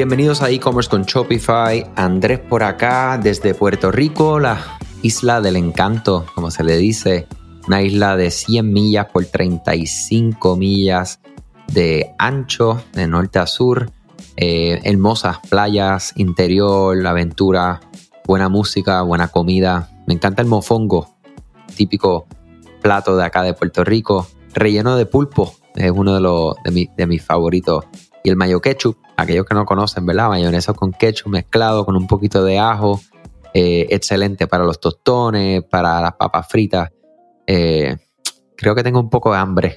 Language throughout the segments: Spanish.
Bienvenidos a e-commerce con Shopify. Andrés por acá desde Puerto Rico, la isla del encanto, como se le dice. Una isla de 100 millas por 35 millas de ancho, de norte a sur. Eh, hermosas playas, interior, aventura, buena música, buena comida. Me encanta el mofongo, típico plato de acá de Puerto Rico, relleno de pulpo. Es uno de, los, de mis favoritos. Y el mayo ketchup, aquellos que no conocen, ¿verdad? Mayonesa con ketchup mezclado con un poquito de ajo. Eh, excelente para los tostones, para las papas fritas. Eh, creo que tengo un poco de hambre.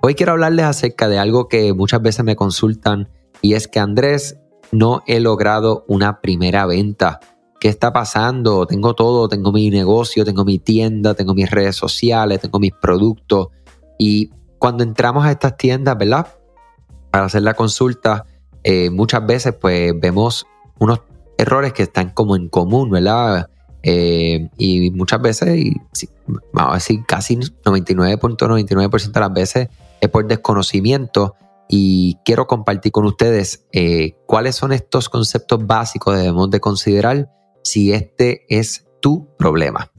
Hoy quiero hablarles acerca de algo que muchas veces me consultan y es que Andrés, no he logrado una primera venta. ¿Qué está pasando? Tengo todo, tengo mi negocio, tengo mi tienda, tengo mis redes sociales, tengo mis productos. Y cuando entramos a estas tiendas, ¿verdad? Para hacer la consulta, eh, muchas veces pues vemos unos errores que están como en común, ¿verdad? Eh, y muchas veces, vamos a decir casi 99.99% de las veces es por desconocimiento y quiero compartir con ustedes eh, cuáles son estos conceptos básicos que debemos de considerar si este es tu problema.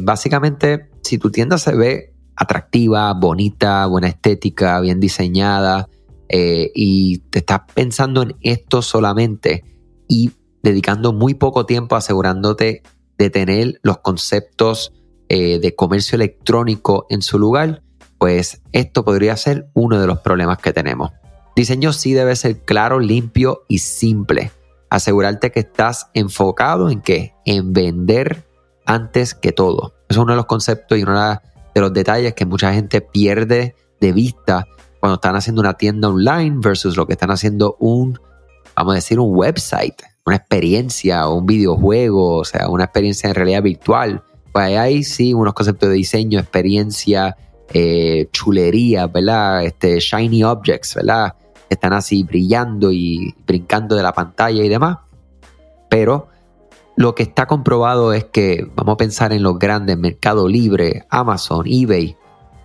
básicamente, si tu tienda se ve atractiva, bonita, buena estética, bien diseñada, eh, y te estás pensando en esto solamente y dedicando muy poco tiempo asegurándote de tener los conceptos eh, de comercio electrónico en su lugar, pues esto podría ser uno de los problemas que tenemos. Diseño sí debe ser claro, limpio y simple. Asegurarte que estás enfocado en qué? En vender antes que todo. es uno de los conceptos y uno de los detalles que mucha gente pierde de vista cuando están haciendo una tienda online versus lo que están haciendo un, vamos a decir, un website, una experiencia un videojuego, o sea, una experiencia en realidad virtual. Pues ahí sí unos conceptos de diseño, experiencia, eh, chulería, ¿verdad? Este, shiny objects, ¿verdad? Están así brillando y brincando de la pantalla y demás. Pero lo que está comprobado es que, vamos a pensar en los grandes, Mercado Libre, Amazon, eBay,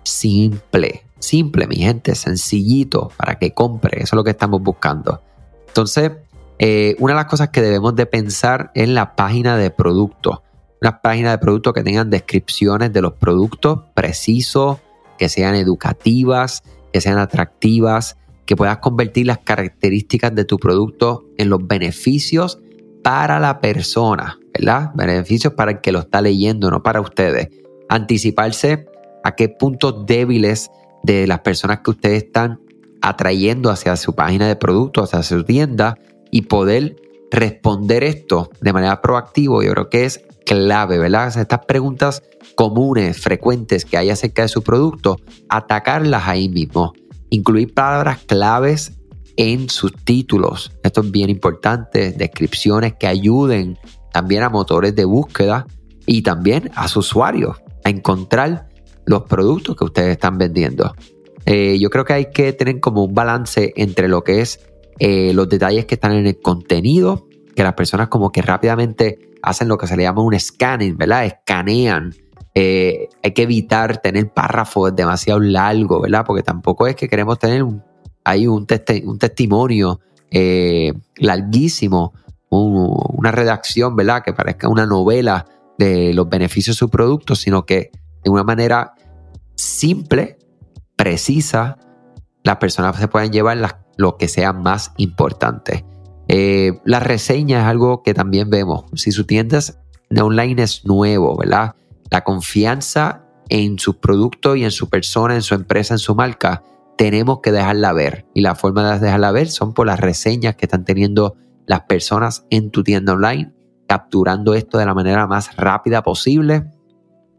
simple simple, mi gente, sencillito para que compre. Eso es lo que estamos buscando. Entonces, eh, una de las cosas que debemos de pensar es la página de producto. Una página de producto que tengan descripciones de los productos precisos, que sean educativas, que sean atractivas, que puedas convertir las características de tu producto en los beneficios para la persona, ¿verdad? Beneficios para el que lo está leyendo, no para ustedes. Anticiparse a qué puntos débiles de las personas que ustedes están atrayendo hacia su página de producto, hacia su tienda y poder responder esto de manera proactiva, yo creo que es clave, ¿verdad? Estas preguntas comunes, frecuentes que hay acerca de su producto, atacarlas ahí mismo. Incluir palabras claves en sus títulos. Esto es bien importante. Descripciones que ayuden también a motores de búsqueda y también a sus usuarios a encontrar los productos que ustedes están vendiendo. Eh, yo creo que hay que tener como un balance entre lo que es eh, los detalles que están en el contenido, que las personas como que rápidamente hacen lo que se le llama un scanning, ¿verdad? Escanean. Eh, hay que evitar tener párrafos demasiado largos, ¿verdad? Porque tampoco es que queremos tener un, ahí un, un testimonio larguísimo, una redacción, ¿verdad? Que parezca una novela de los beneficios de su producto, sino que de una manera simple, precisa, las personas se pueden llevar lo que sea más importante. Eh, la reseña es algo que también vemos. Si su tienda online es nuevo, ¿verdad? La confianza en sus productos y en su persona, en su empresa, en su marca, tenemos que dejarla ver. Y la forma de dejarla ver son por las reseñas que están teniendo las personas en tu tienda online, capturando esto de la manera más rápida posible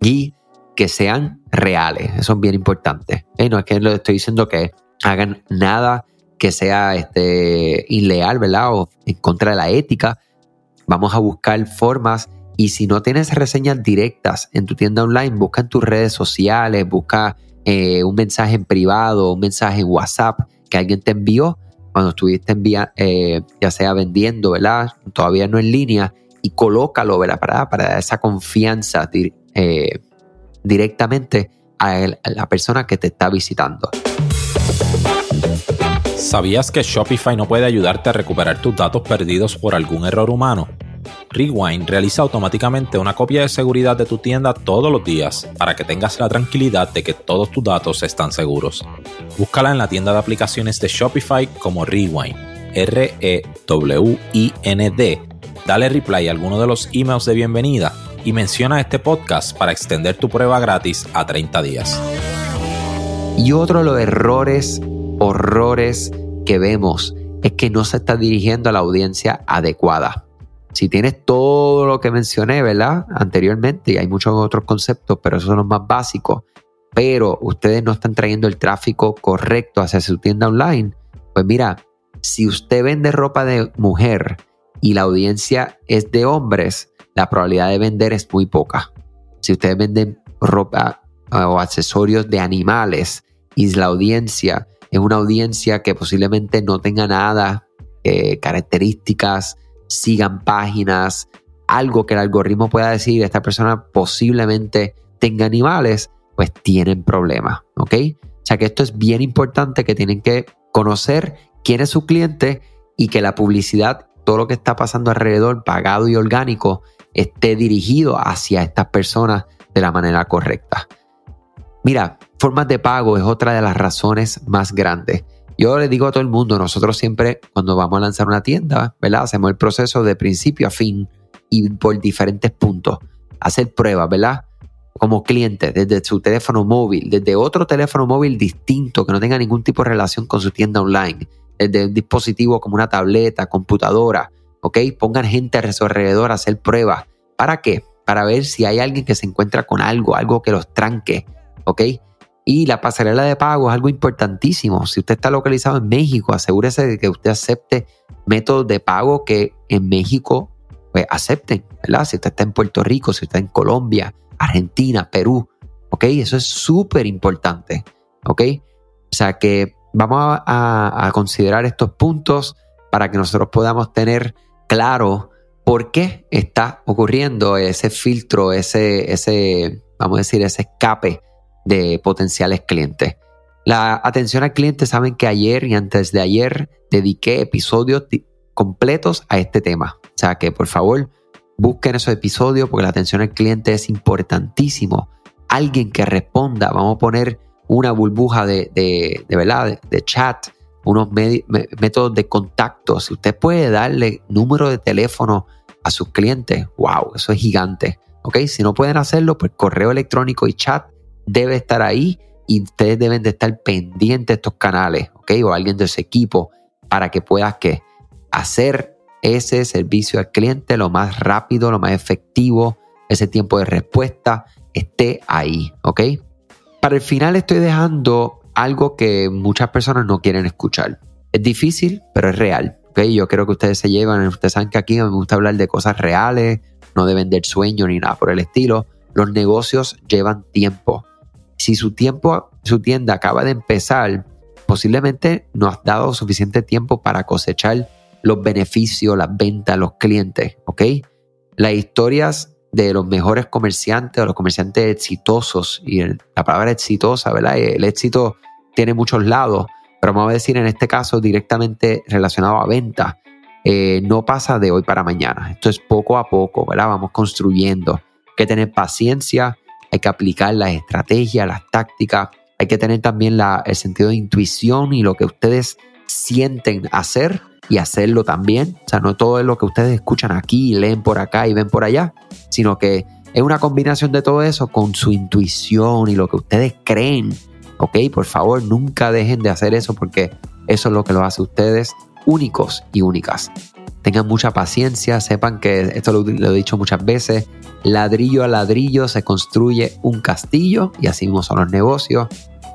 y que sean reales. Eso es bien importante. no es que les estoy diciendo que hagan nada que sea este, ileal, ¿verdad? O en contra de la ética. Vamos a buscar formas y si no tienes reseñas directas en tu tienda online, busca en tus redes sociales, busca eh, un mensaje en privado, un mensaje en WhatsApp que alguien te envió cuando estuviste envía, eh, ya sea vendiendo, ¿verdad? Todavía no en línea y colócalo, ¿verdad? Para, para esa confianza eh, directamente a, la persona que te está visitando. ¿Sabías que Shopify no puede ayudarte a recuperar tus datos perdidos por algún error humano? Rewind realiza automáticamente una copia de seguridad de tu tienda todos los días para que tengas la tranquilidad de que todos tus datos están seguros. Búscala en la tienda de aplicaciones de Shopify como Rewind, R-E-W-I-N-D. Dale reply a alguno de los emails de bienvenida y menciona este podcast para extender tu prueba gratis a 30 días. Y otro de los errores, horrores que vemos es que no se está dirigiendo a la audiencia adecuada. Si tienes todo lo que mencioné, ¿verdad? Anteriormente, y hay muchos otros conceptos, pero esos son los más básicos, pero ustedes no están trayendo el tráfico correcto hacia su tienda online, pues mira, si usted vende ropa de mujer y la audiencia es de hombres, la probabilidad de vender es muy poca. Si ustedes venden ropa ah, o accesorios de animales y la audiencia es una audiencia que posiblemente no tenga nada, eh, características, sigan páginas, algo que el algoritmo pueda decir, esta persona posiblemente tenga animales, pues tienen problemas, ¿ok? O sea que esto es bien importante que tienen que conocer quién es su cliente y que la publicidad, todo lo que está pasando alrededor, pagado y orgánico, esté dirigido hacia estas personas de la manera correcta. Mira, formas de pago es otra de las razones más grandes. Yo le digo a todo el mundo, nosotros siempre cuando vamos a lanzar una tienda, ¿verdad? Hacemos el proceso de principio a fin y por diferentes puntos. Hacer pruebas, ¿verdad? Como cliente, desde su teléfono móvil, desde otro teléfono móvil distinto que no tenga ningún tipo de relación con su tienda online, desde un dispositivo como una tableta, computadora, ¿ok? Pongan gente a su alrededor a hacer pruebas. ¿Para qué? Para ver si hay alguien que se encuentra con algo, algo que los tranque, ¿ok? Y la pasarela de pago es algo importantísimo. Si usted está localizado en México, asegúrese de que usted acepte métodos de pago que en México pues, acepten, ¿verdad? Si usted está en Puerto Rico, si usted está en Colombia, Argentina, Perú, ¿ok? Eso es súper importante, ¿ok? O sea que vamos a, a, considerar estos puntos para que nosotros podamos tener claro por qué está ocurriendo ese filtro, ese, ese, vamos a decir, ese escape de potenciales clientes. La atención al cliente, saben que ayer y antes de ayer dediqué episodios completos a este tema. O sea que por favor busquen esos episodios porque la atención al cliente es importantísimo. Alguien que responda, vamos a poner una burbuja de, de, verdad, de, chat, unos métodos de contacto. Si usted puede darle número de teléfono a sus clientes, wow, eso es gigante. ¿ok? Si no pueden hacerlo, pues correo electrónico y chat debe estar ahí y ustedes deben de estar pendientes de estos canales, ¿ok? O alguien de ese equipo para que puedas hacer ese servicio al cliente lo más rápido, lo más efectivo, ese tiempo de respuesta esté ahí, ¿ok? Para el final estoy dejando algo que muchas personas no quieren escuchar. Es difícil, pero es real. ¿ok? Yo creo que ustedes se llevan, ustedes saben que aquí me gusta hablar de cosas reales, no de vender sueños ni nada por el estilo. Los negocios llevan tiempo si su tiempo, su tienda acaba de empezar, posiblemente no has dado suficiente tiempo para cosechar los beneficios, las ventas, los clientes, ¿ok? Las historias de los mejores comerciantes o los comerciantes exitosos, y la palabra exitosa, ¿verdad? El éxito tiene muchos lados, pero vamos a decir en este caso directamente relacionado a venta, eh, no pasa de hoy para mañana. Esto es poco a poco, ¿verdad? Vamos construyendo. Hay que tener paciencia, hay que aplicar las estrategias, las tácticas, hay que tener también el sentido de intuición y lo que ustedes sienten hacer y hacerlo también. O sea, no todo es lo que ustedes escuchan aquí, leen por acá y ven por allá, sino que es una combinación de todo eso con su intuición y lo que ustedes creen. Ok, por favor, nunca dejen de hacer eso porque eso es lo que lo hace ustedes únicos y únicas. Tengan mucha paciencia, sepan que esto lo, he dicho muchas veces, ladrillo a ladrillo se construye un castillo y así mismo son los negocios.